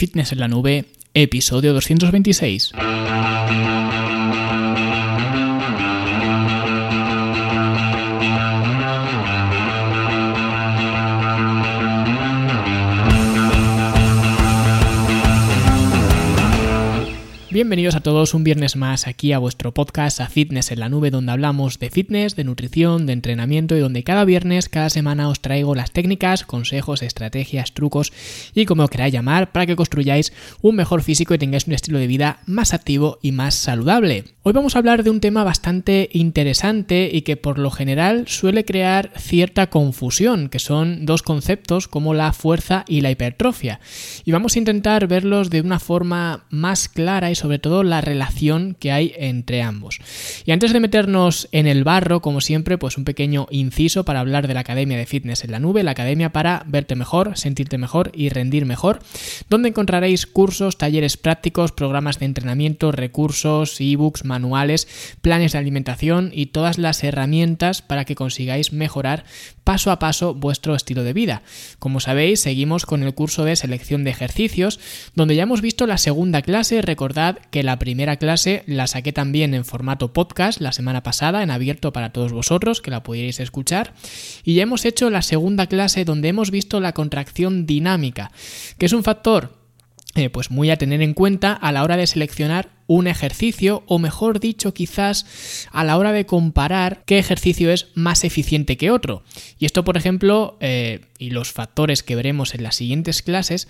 Fitness en la Nube, episodio 226. Bienvenidos a todos un viernes más aquí a vuestro podcast a Fitness en la Nube donde hablamos de fitness, de nutrición, de entrenamiento y donde cada viernes, cada semana os traigo las técnicas, consejos, estrategias, trucos y como queráis llamar para que construyáis un mejor físico y tengáis un estilo de vida más activo y más saludable. Hoy vamos a hablar de un tema bastante interesante y que por lo general suele crear cierta confusión, que son dos conceptos como la fuerza y la hipertrofia. Y vamos a intentar verlos de una forma más clara y sobre sobre todo la relación que hay entre ambos. Y antes de meternos en el barro, como siempre, pues un pequeño inciso para hablar de la Academia de Fitness en la Nube, la academia para verte mejor, sentirte mejor y rendir mejor, donde encontraréis cursos, talleres prácticos, programas de entrenamiento, recursos, ebooks, manuales, planes de alimentación y todas las herramientas para que consigáis mejorar paso a paso vuestro estilo de vida. Como sabéis, seguimos con el curso de selección de ejercicios, donde ya hemos visto la segunda clase, recordad que la primera clase la saqué también en formato podcast la semana pasada, en abierto para todos vosotros, que la pudierais escuchar. Y ya hemos hecho la segunda clase donde hemos visto la contracción dinámica, que es un factor eh, pues muy a tener en cuenta a la hora de seleccionar un ejercicio o mejor dicho quizás a la hora de comparar qué ejercicio es más eficiente que otro. Y esto por ejemplo eh, y los factores que veremos en las siguientes clases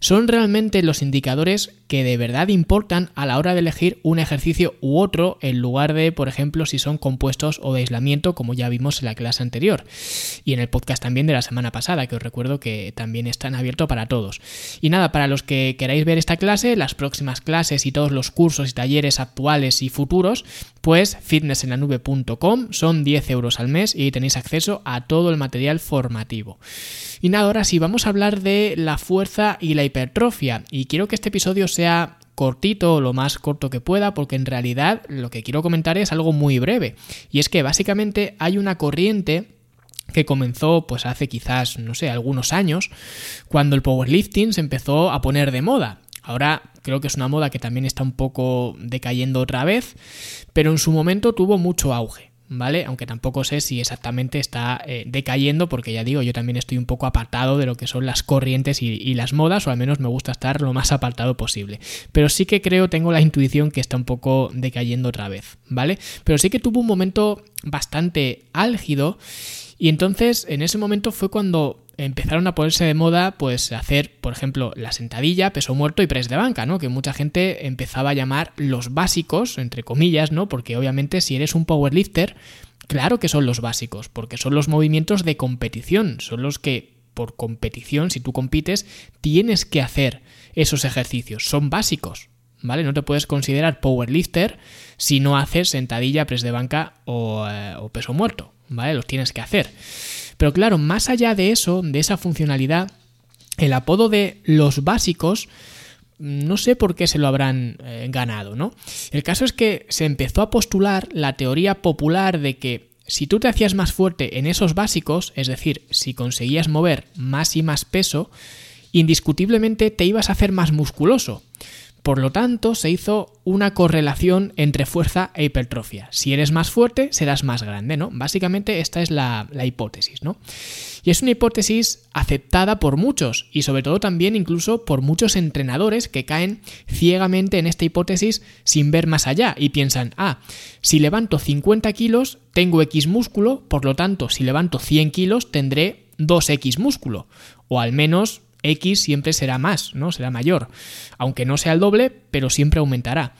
son realmente los indicadores que de verdad importan a la hora de elegir un ejercicio u otro en lugar de por ejemplo si son compuestos o de aislamiento como ya vimos en la clase anterior y en el podcast también de la semana pasada que os recuerdo que también están abiertos para todos. Y nada, para los que queráis ver esta clase, las próximas clases y todos los cursos y talleres actuales y futuros, pues fitnessenlanube.com son 10 euros al mes y tenéis acceso a todo el material formativo. Y nada, ahora sí, vamos a hablar de la fuerza y la hipertrofia. Y quiero que este episodio sea cortito, lo más corto que pueda, porque en realidad lo que quiero comentar es algo muy breve. Y es que básicamente hay una corriente que comenzó pues hace quizás, no sé, algunos años, cuando el powerlifting se empezó a poner de moda. Ahora creo que es una moda que también está un poco decayendo otra vez, pero en su momento tuvo mucho auge. ¿Vale? Aunque tampoco sé si exactamente está eh, decayendo, porque ya digo, yo también estoy un poco apartado de lo que son las corrientes y, y, las modas, o al menos me gusta estar lo más apartado posible. Pero sí que creo, tengo la intuición que está un poco decayendo otra vez, ¿vale? Pero sí que tuvo un momento bastante álgido, y entonces en ese momento fue cuando empezaron a ponerse de moda pues hacer, por ejemplo, la sentadilla, peso muerto y press de banca, ¿no? Que mucha gente empezaba a llamar los básicos, entre comillas, ¿no? Porque obviamente si eres un powerlifter, claro que son los básicos, porque son los movimientos de competición, son los que por competición, si tú compites, tienes que hacer esos ejercicios, son básicos, ¿vale? No te puedes considerar powerlifter si no haces sentadilla, press de banca o, eh, o peso muerto, ¿vale? Los tienes que hacer. Pero claro, más allá de eso, de esa funcionalidad, el apodo de los básicos no sé por qué se lo habrán eh, ganado, ¿no? El caso es que se empezó a postular la teoría popular de que si tú te hacías más fuerte en esos básicos, es decir, si conseguías mover más y más peso, indiscutiblemente te ibas a hacer más musculoso. Por lo tanto, se hizo una correlación entre fuerza e hipertrofia. Si eres más fuerte, serás más grande, ¿no? Básicamente esta es la, hipótesis, ¿no? Y es una hipótesis aceptada por muchos y sobre todo también incluso por muchos entrenadores que caen ciegamente en esta hipótesis sin ver más allá y piensan, ah, si levanto 50 kilos, tengo X músculo, por lo tanto, si levanto 100 kilos, tendré 2X músculo, o al menos X siempre será más, ¿no? Será mayor. Aunque no sea el doble, pero siempre aumentará.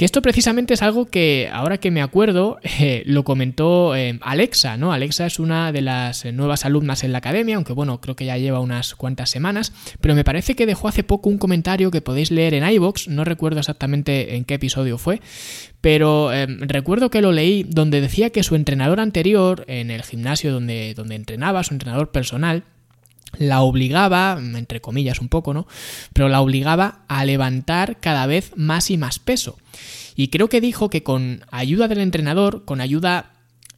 Que esto precisamente es algo que, ahora que me acuerdo, eh, lo comentó eh, Alexa, ¿no? Alexa es una de las eh, nuevas alumnas en la academia, aunque bueno, creo que ya lleva unas cuantas semanas, pero me parece que dejó hace poco un comentario que podéis leer en iVoox, no recuerdo exactamente en qué episodio fue, pero recuerdo que lo leí donde decía que su entrenador anterior, en el gimnasio donde, donde entrenaba, su entrenador personal, la obligaba, entre comillas un poco, ¿no? Pero la obligaba a levantar cada vez más y más peso. Y creo que dijo que con ayuda del entrenador, con ayuda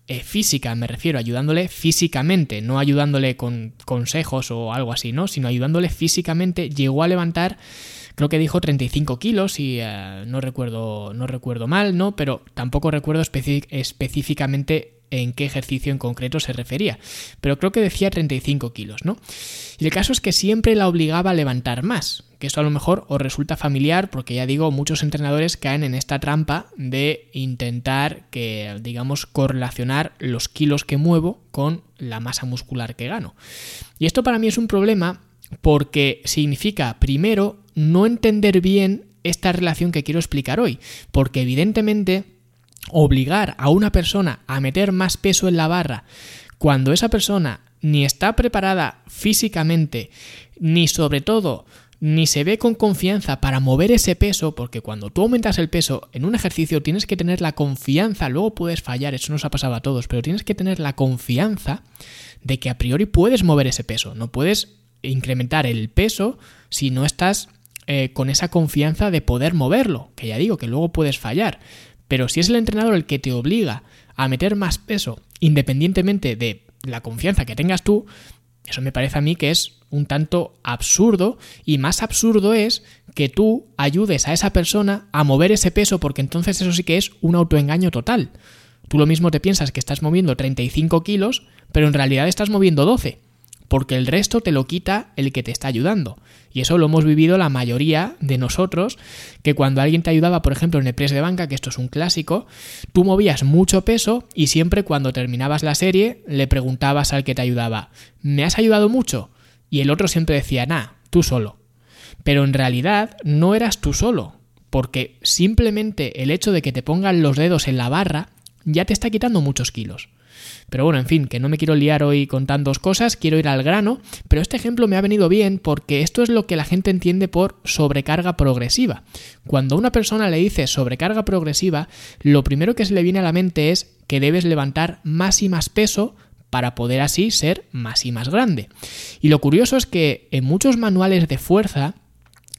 eh, física, me refiero, ayudándole físicamente, no ayudándole con consejos o algo así, ¿no? Sino ayudándole físicamente, llegó a levantar, creo que dijo 35 kilos y eh, no recuerdo, no recuerdo mal, ¿no? Pero tampoco recuerdo específicamente en qué ejercicio en concreto se refería, pero creo que decía 35 kilos, ¿no? Y el caso es que siempre la obligaba a levantar más, que esto a lo mejor os resulta familiar porque ya digo, muchos entrenadores caen en esta trampa de intentar que, digamos, correlacionar los kilos que muevo con la masa muscular que gano. Y esto para mí es un problema porque significa, primero, no entender bien esta relación que quiero explicar hoy, porque evidentemente obligar a una persona a meter más peso en la barra cuando esa persona ni está preparada físicamente, ni sobre todo ni se ve con confianza para mover ese peso, porque cuando tú aumentas el peso en un ejercicio tienes que tener la confianza, luego puedes fallar, eso nos ha pasado a todos, pero tienes que tener la confianza de que a priori puedes mover ese peso, no puedes incrementar el peso si no estás eh, con esa confianza de poder moverlo, que ya digo que luego puedes fallar. Pero si es el entrenador el que te obliga a meter más peso, independientemente de la confianza que tengas tú, eso me parece a mí que es un tanto absurdo y más absurdo es que tú ayudes a esa persona a mover ese peso porque entonces eso sí que es un autoengaño total. Tú lo mismo te piensas que estás moviendo 35 kilos, pero en realidad estás moviendo 12 porque el resto te lo quita el que te está ayudando. Y eso lo hemos vivido la mayoría de nosotros, que cuando alguien te ayudaba, por ejemplo, en el press de banca, que esto es un clásico, tú movías mucho peso y siempre cuando terminabas la serie le preguntabas al que te ayudaba, ¿me has ayudado mucho? Y el otro siempre decía, nah, tú solo. Pero en realidad no eras tú solo, porque simplemente el hecho de que te pongan los dedos en la barra ya te está quitando muchos kilos. Pero bueno, en fin, que no me quiero liar hoy con tantas cosas, quiero ir al grano, pero este ejemplo me ha venido bien porque esto es lo que la gente entiende por sobrecarga progresiva. Cuando una persona le dice sobrecarga progresiva, lo primero que se le viene a la mente es que debes levantar más y más peso para poder así ser más y más grande. Y lo curioso es que en muchos manuales de fuerza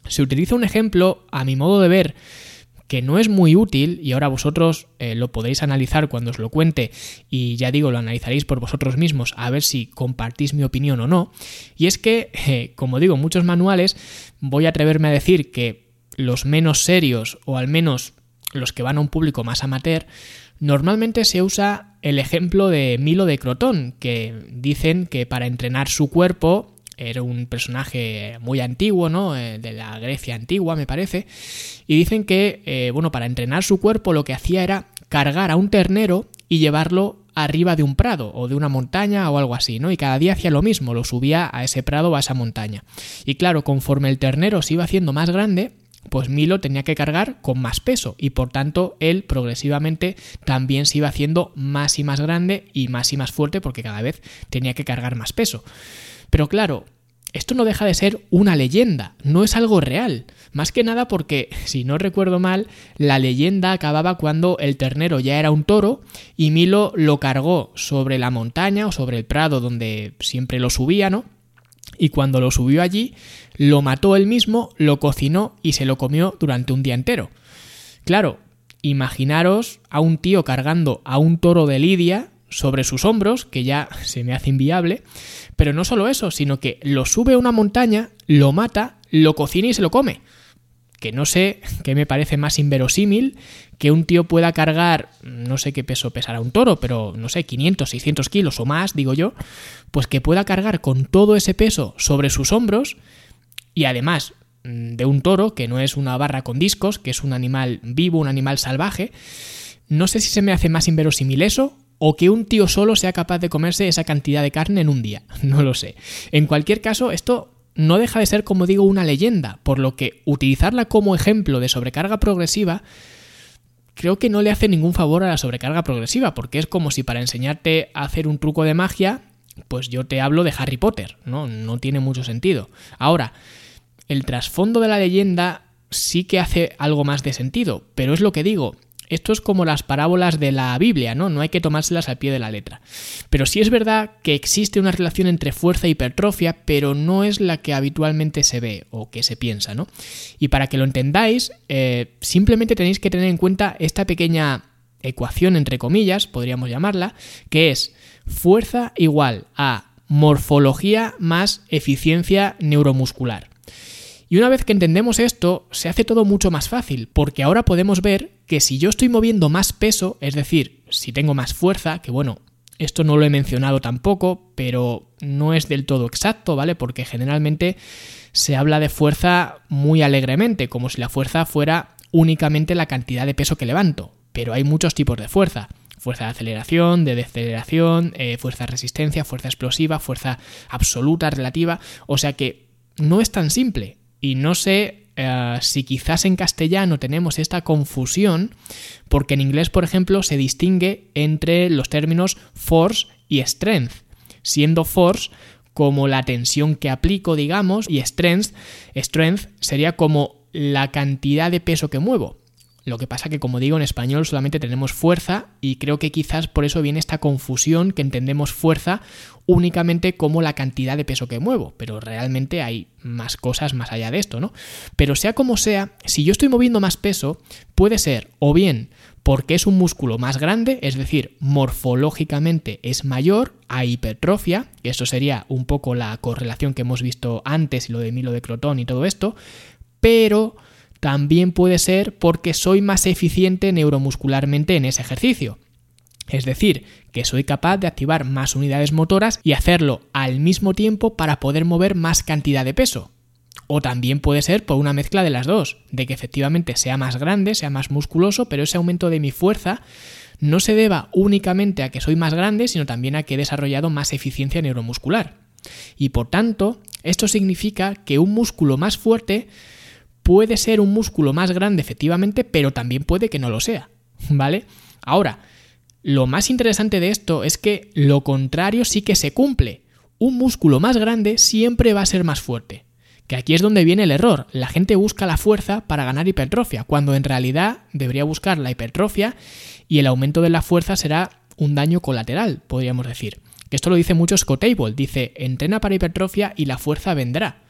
se utiliza un ejemplo, a mi modo de ver, que no es muy útil, y ahora vosotros eh, lo podéis analizar cuando os lo cuente, y ya digo, lo analizaréis por vosotros mismos a ver si compartís mi opinión o no, y es que, eh, como digo, muchos manuales, voy a atreverme a decir que los menos serios, o al menos los que van a un público más amateur, normalmente se usa el ejemplo de Milo de Crotón, que dicen que para entrenar su cuerpo era un personaje muy antiguo, ¿no? Eh, de la Grecia antigua, me parece. Y dicen que, eh, bueno, para entrenar su cuerpo lo que hacía era cargar a un ternero y llevarlo arriba de un prado o de una montaña o algo así, ¿no? Y cada día hacía lo mismo, lo subía a ese prado o a esa montaña. Y claro, conforme el ternero se iba haciendo más grande, pues Milo tenía que cargar con más peso y por tanto él progresivamente también se iba haciendo más y más grande y más y más fuerte porque cada vez tenía que cargar más peso. Pero claro, esto no deja de ser una leyenda, no es algo real. Más que nada porque, si no recuerdo mal, la leyenda acababa cuando el ternero ya era un toro y Milo lo cargó sobre la montaña o sobre el prado donde siempre lo subía, ¿no? Y cuando lo subió allí, lo mató él mismo, lo cocinó y se lo comió durante un día entero. Claro, imaginaros a un tío cargando a un toro de Lidia sobre sus hombros, que ya se me hace inviable, pero no solo eso, sino que lo sube a una montaña, lo mata, lo cocina y se lo come. Que no sé qué me parece más inverosímil que un tío pueda cargar, no sé qué peso pesará un toro, pero no sé, 500, 600 kilos o más, digo yo, pues que pueda cargar con todo ese peso sobre sus hombros y además mm, de un toro, que no es una barra con discos, que es un animal vivo, un animal salvaje, no sé si se me hace más inverosímil eso o que un tío solo sea capaz de comerse esa cantidad de carne en un día. No lo sé. En cualquier caso, esto no deja de ser, como digo, una leyenda, por lo que utilizarla como ejemplo de sobrecarga progresiva creo que no le hace ningún favor a la sobrecarga progresiva, porque es como si para enseñarte a hacer un truco de magia, pues yo te hablo de Harry Potter, ¿no? No tiene mucho sentido. Ahora, el trasfondo de la leyenda sí que hace algo más de sentido, pero es lo que digo, esto es como las parábolas de la Biblia, ¿no? No hay que tomárselas al pie de la letra. Pero sí es verdad que existe una relación entre fuerza y hipertrofia, pero no es la que habitualmente se ve o que se piensa, ¿no? Y para que lo entendáis, eh, simplemente tenéis que tener en cuenta esta pequeña ecuación entre comillas, podríamos llamarla, que es fuerza igual a morfología más eficiencia neuromuscular. Y una vez que entendemos esto, se hace todo mucho más fácil, porque ahora podemos ver que si yo estoy moviendo más peso, es decir, si tengo más fuerza, que bueno, esto no lo he mencionado tampoco, pero no es del todo exacto, ¿vale? Porque generalmente se habla de fuerza muy alegremente, como si la fuerza fuera únicamente la cantidad de peso que levanto. Pero hay muchos tipos de fuerza. Fuerza de aceleración, de deceleración, eh, fuerza de resistencia, fuerza explosiva, fuerza absoluta, relativa. O sea que no es tan simple. Y no sé eh, si quizás en castellano tenemos esta confusión, porque en inglés, por ejemplo, se distingue entre los términos force y strength, siendo force como la tensión que aplico, digamos, y strength, strength sería como la cantidad de peso que muevo. Lo que pasa que, como digo, en español solamente tenemos fuerza y creo que quizás por eso viene esta confusión que entendemos fuerza únicamente como la cantidad de peso que muevo, pero realmente hay más cosas más allá de esto, ¿no? Pero sea como sea, si yo estoy moviendo más peso, puede ser o bien porque es un músculo más grande, es decir, morfológicamente es mayor a hipertrofia, que eso sería un poco la correlación que hemos visto antes y lo de Milo de Crotón y todo esto, pero también puede ser porque soy más eficiente neuromuscularmente en ese ejercicio. Es decir, que soy capaz de activar más unidades motoras y hacerlo al mismo tiempo para poder mover más cantidad de peso. O también puede ser por una mezcla de las dos, de que efectivamente sea más grande, sea más musculoso, pero ese aumento de mi fuerza no se deba únicamente a que soy más grande, sino también a que he desarrollado más eficiencia neuromuscular. Y por tanto, esto significa que un músculo más fuerte puede ser un músculo más grande efectivamente, pero también puede que no lo sea, ¿vale? Ahora, lo más interesante de esto es que lo contrario sí que se cumple. Un músculo más grande siempre va a ser más fuerte. Que aquí es donde viene el error. La gente busca la fuerza para ganar hipertrofia, cuando en realidad debería buscar la hipertrofia y el aumento de la fuerza será un daño colateral, podríamos decir. Que esto lo dice mucho Scott Abel, dice, entrena para hipertrofia y la fuerza vendrá.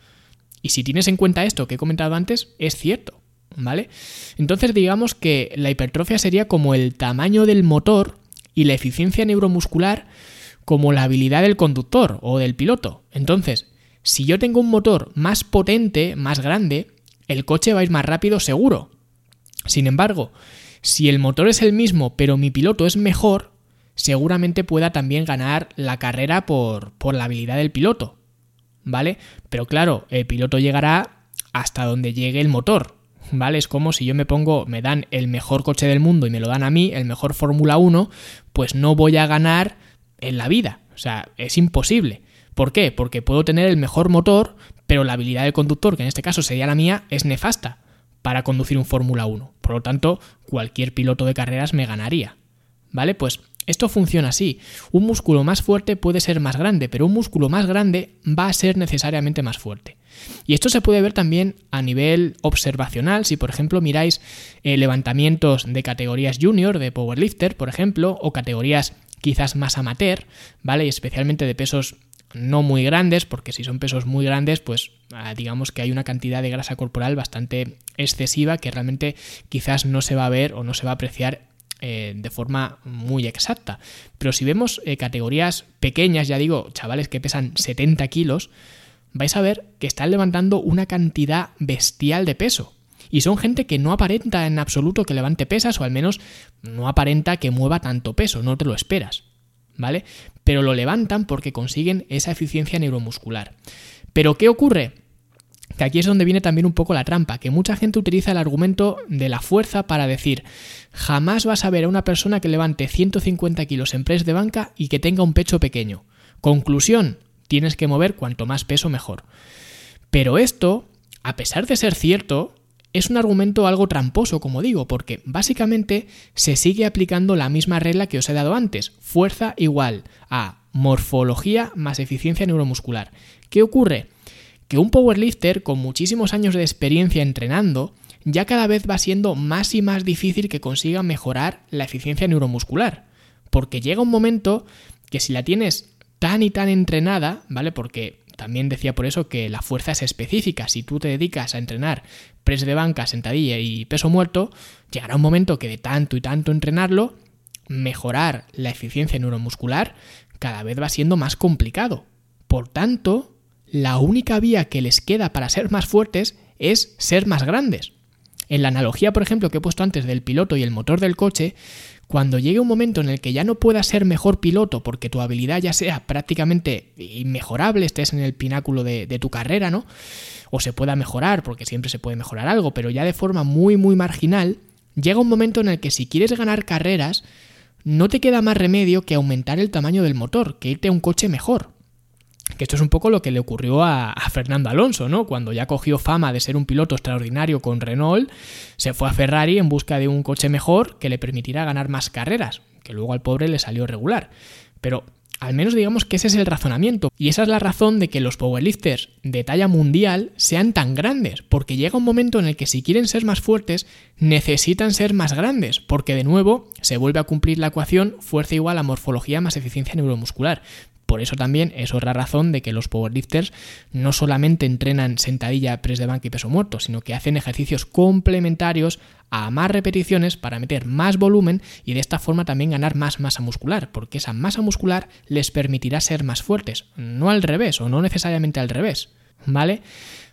Y si tienes en cuenta esto que he comentado antes, es cierto, ¿vale? Entonces digamos que la hipertrofia sería como el tamaño del motor y la eficiencia neuromuscular como la habilidad del conductor o del piloto. Entonces, si yo tengo un motor más potente, más grande, el coche va a ir más rápido seguro. Sin embargo, si el motor es el mismo pero mi piloto es mejor, seguramente pueda también ganar la carrera por, por la habilidad del piloto. ¿Vale? Pero claro, el piloto llegará hasta donde llegue el motor, ¿vale? Es como si yo me pongo, me dan el mejor coche del mundo y me lo dan a mí, el mejor Fórmula 1, pues no voy a ganar en la vida. O sea, es imposible. ¿Por qué? Porque puedo tener el mejor motor, pero la habilidad del conductor, que en este caso sería la mía, es nefasta para conducir un Fórmula 1. Por lo tanto, cualquier piloto de carreras me ganaría. ¿Vale? Pues esto funciona así. Un músculo más fuerte puede ser más grande, pero un músculo más grande va a ser necesariamente más fuerte. Y esto se puede ver también a nivel observacional, si por ejemplo miráis eh, levantamientos de categorías junior, de powerlifter, por ejemplo, o categorías quizás más amateur, ¿vale? Y especialmente de pesos no muy grandes, porque si son pesos muy grandes, pues ah, digamos que hay una cantidad de grasa corporal bastante excesiva que realmente quizás no se va a ver o no se va a apreciar eh, de forma muy exacta. Pero si vemos eh, categorías pequeñas, ya digo, chavales que pesan 70 kilos, vais a ver que están levantando una cantidad bestial de peso. Y son gente que no aparenta en absoluto que levante pesas, o al menos no aparenta que mueva tanto peso, no te lo esperas. ¿Vale? Pero lo levantan porque consiguen esa eficiencia neuromuscular. ¿Pero qué ocurre? Que aquí es donde viene también un poco la trampa, que mucha gente utiliza el argumento de la fuerza para decir, jamás vas a ver a una persona que levante 150 kilos en press de banca y que tenga un pecho pequeño. Conclusión, tienes que mover cuanto más peso mejor. Pero esto, a pesar de ser cierto, es un argumento algo tramposo, como digo, porque básicamente se sigue aplicando la misma regla que os he dado antes, fuerza igual a morfología más eficiencia neuromuscular. ¿Qué ocurre? Que un powerlifter con muchísimos años de experiencia entrenando ya cada vez va siendo más y más difícil que consiga mejorar la eficiencia neuromuscular. Porque llega un momento que si la tienes tan y tan entrenada, ¿vale? Porque también decía por eso que la fuerza es específica. Si tú te dedicas a entrenar press de banca, sentadilla y peso muerto, llegará un momento que de tanto y tanto entrenarlo, mejorar la eficiencia neuromuscular cada vez va siendo más complicado. Por tanto, la única vía que les queda para ser más fuertes es ser más grandes. En la analogía, por ejemplo, que he puesto antes del piloto y el motor del coche, cuando llegue un momento en el que ya no puedas ser mejor piloto porque tu habilidad ya sea prácticamente inmejorable, estés en el pináculo de, de, tu carrera, ¿no? O se pueda mejorar, porque siempre se puede mejorar algo, pero ya de forma muy, muy marginal, llega un momento en el que si quieres ganar carreras, no te queda más remedio que aumentar el tamaño del motor, que irte a un coche mejor. Que esto es un poco lo que le ocurrió a, Fernando Alonso, ¿no? Cuando ya cogió fama de ser un piloto extraordinario con Renault, se fue a Ferrari en busca de un coche mejor que le permitiera ganar más carreras, que luego al pobre le salió regular. Pero al menos digamos que ese es el razonamiento. Y esa es la razón de que los powerlifters de talla mundial sean tan grandes, porque llega un momento en el que si quieren ser más fuertes, necesitan ser más grandes, porque de nuevo se vuelve a cumplir la ecuación fuerza igual a morfología más eficiencia neuromuscular. Por eso también es otra razón de que los powerlifters no solamente entrenan sentadilla, press de banca y peso muerto, sino que hacen ejercicios complementarios a más repeticiones para meter más volumen y de esta forma también ganar más masa muscular, porque esa masa muscular les permitirá ser más fuertes, no al revés o no necesariamente al revés, ¿vale?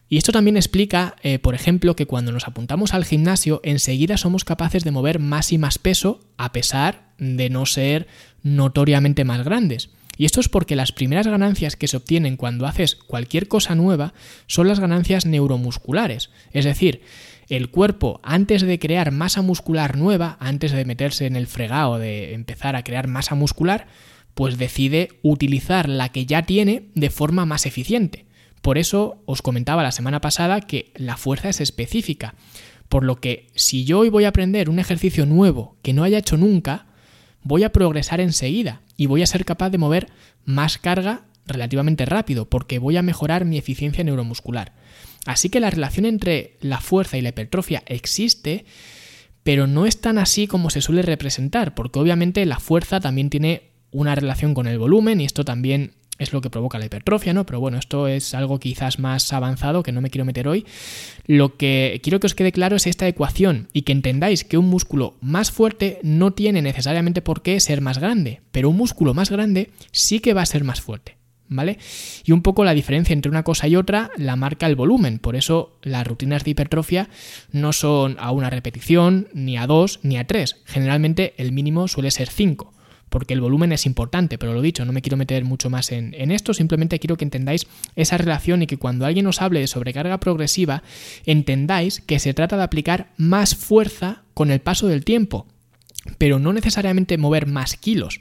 Y esto también explica, eh, por ejemplo, que cuando nos apuntamos al gimnasio, enseguida somos capaces de mover más y más peso, a pesar de no ser notoriamente más grandes. Y esto es porque las primeras ganancias que se obtienen cuando haces cualquier cosa nueva son las ganancias neuromusculares. Es decir, el cuerpo antes de crear masa muscular nueva, antes de meterse en el fregado de empezar a crear masa muscular, pues decide utilizar la que ya tiene de forma más eficiente. Por eso os comentaba la semana pasada que la fuerza es específica. Por lo que si yo hoy voy a aprender un ejercicio nuevo que no haya hecho nunca, voy a progresar enseguida y voy a ser capaz de mover más carga relativamente rápido porque voy a mejorar mi eficiencia neuromuscular. Así que la relación entre la fuerza y la hipertrofia existe, pero no es tan así como se suele representar, porque obviamente la fuerza también tiene una relación con el volumen y esto también es lo que provoca la hipertrofia, ¿no? Pero bueno, esto es algo quizás más avanzado que no me quiero meter hoy. Lo que quiero que os quede claro es esta ecuación y que entendáis que un músculo más fuerte no tiene necesariamente por qué ser más grande, pero un músculo más grande sí que va a ser más fuerte. ¿Vale? Y un poco la diferencia entre una cosa y otra la marca el volumen. Por eso las rutinas de hipertrofia no son a una repetición, ni a dos, ni a tres. Generalmente el mínimo suele ser cinco porque el volumen es importante, pero lo dicho, no me quiero meter mucho más en, esto, simplemente quiero que entendáis esa relación y que cuando alguien os hable de sobrecarga progresiva, entendáis que se trata de aplicar más fuerza con el paso del tiempo, pero no necesariamente mover más kilos.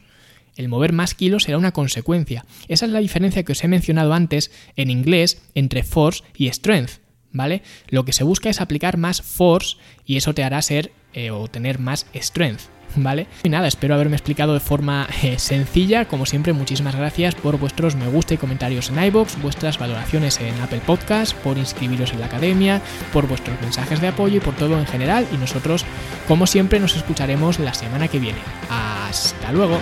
El mover más kilos será una consecuencia. Esa es la diferencia que os he mencionado antes en inglés entre force y strength. ¿Vale? Lo que se busca es aplicar más force y eso te hará ser eh, o tener más strength. ¿Vale? Y nada, espero haberme explicado de forma eh, sencilla. Como siempre, muchísimas gracias por vuestros me gusta y comentarios en iBox, vuestras valoraciones en Apple Podcast, por inscribiros en la academia, por vuestros mensajes de apoyo y por todo en general. Y nosotros, como siempre, nos escucharemos la semana que viene. Hasta luego.